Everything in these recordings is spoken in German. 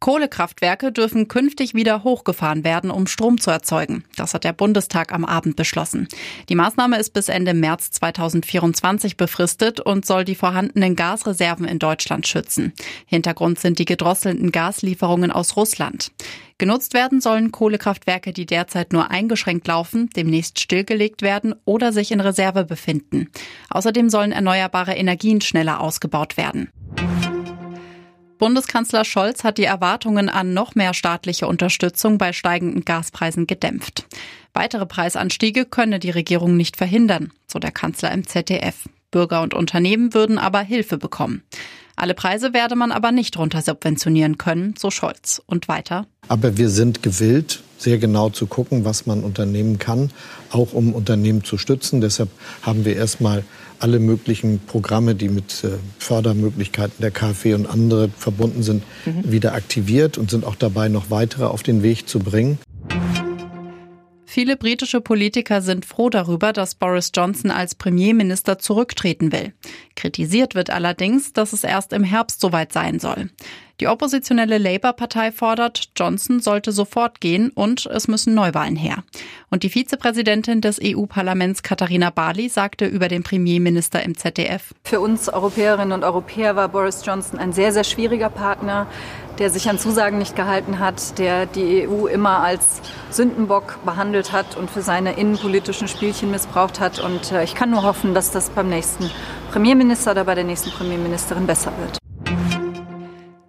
Kohlekraftwerke dürfen künftig wieder hochgefahren werden, um Strom zu erzeugen. Das hat der Bundestag am Abend beschlossen. Die Maßnahme ist bis Ende März 2024 befristet und soll die vorhandenen Gasreserven in Deutschland schützen. Hintergrund sind die gedrosselnden Gaslieferungen aus Russland. Genutzt werden sollen Kohlekraftwerke, die derzeit nur eingeschränkt laufen, demnächst stillgelegt werden oder sich in Reserve befinden. Außerdem sollen erneuerbare Energien schneller ausgebaut werden. Bundeskanzler Scholz hat die Erwartungen an noch mehr staatliche Unterstützung bei steigenden Gaspreisen gedämpft. Weitere Preisanstiege könne die Regierung nicht verhindern, so der Kanzler im ZDF. Bürger und Unternehmen würden aber Hilfe bekommen. Alle Preise werde man aber nicht runter subventionieren können, so Scholz. Und weiter. Aber wir sind gewillt, sehr genau zu gucken, was man unternehmen kann, auch um Unternehmen zu stützen. Deshalb haben wir erstmal alle möglichen Programme, die mit äh, Fördermöglichkeiten der KfW und andere verbunden sind, mhm. wieder aktiviert und sind auch dabei, noch weitere auf den Weg zu bringen. Viele britische Politiker sind froh darüber, dass Boris Johnson als Premierminister zurücktreten will. Kritisiert wird allerdings, dass es erst im Herbst soweit sein soll. Die oppositionelle Labour-Partei fordert, Johnson sollte sofort gehen und es müssen Neuwahlen her. Und die Vizepräsidentin des EU-Parlaments Katharina Barley sagte über den Premierminister im ZDF. Für uns Europäerinnen und Europäer war Boris Johnson ein sehr, sehr schwieriger Partner, der sich an Zusagen nicht gehalten hat, der die EU immer als Sündenbock behandelt hat und für seine innenpolitischen Spielchen missbraucht hat. Und äh, ich kann nur hoffen, dass das beim nächsten Premierminister oder bei der nächsten Premierministerin besser wird.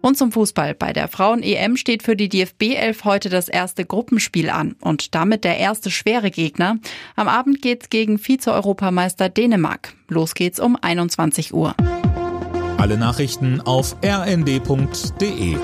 Und zum Fußball. Bei der Frauen-EM steht für die DFB 11 heute das erste Gruppenspiel an und damit der erste schwere Gegner. Am Abend geht's gegen Vize-Europameister Dänemark. Los geht's um 21 Uhr. Alle Nachrichten auf rnd.de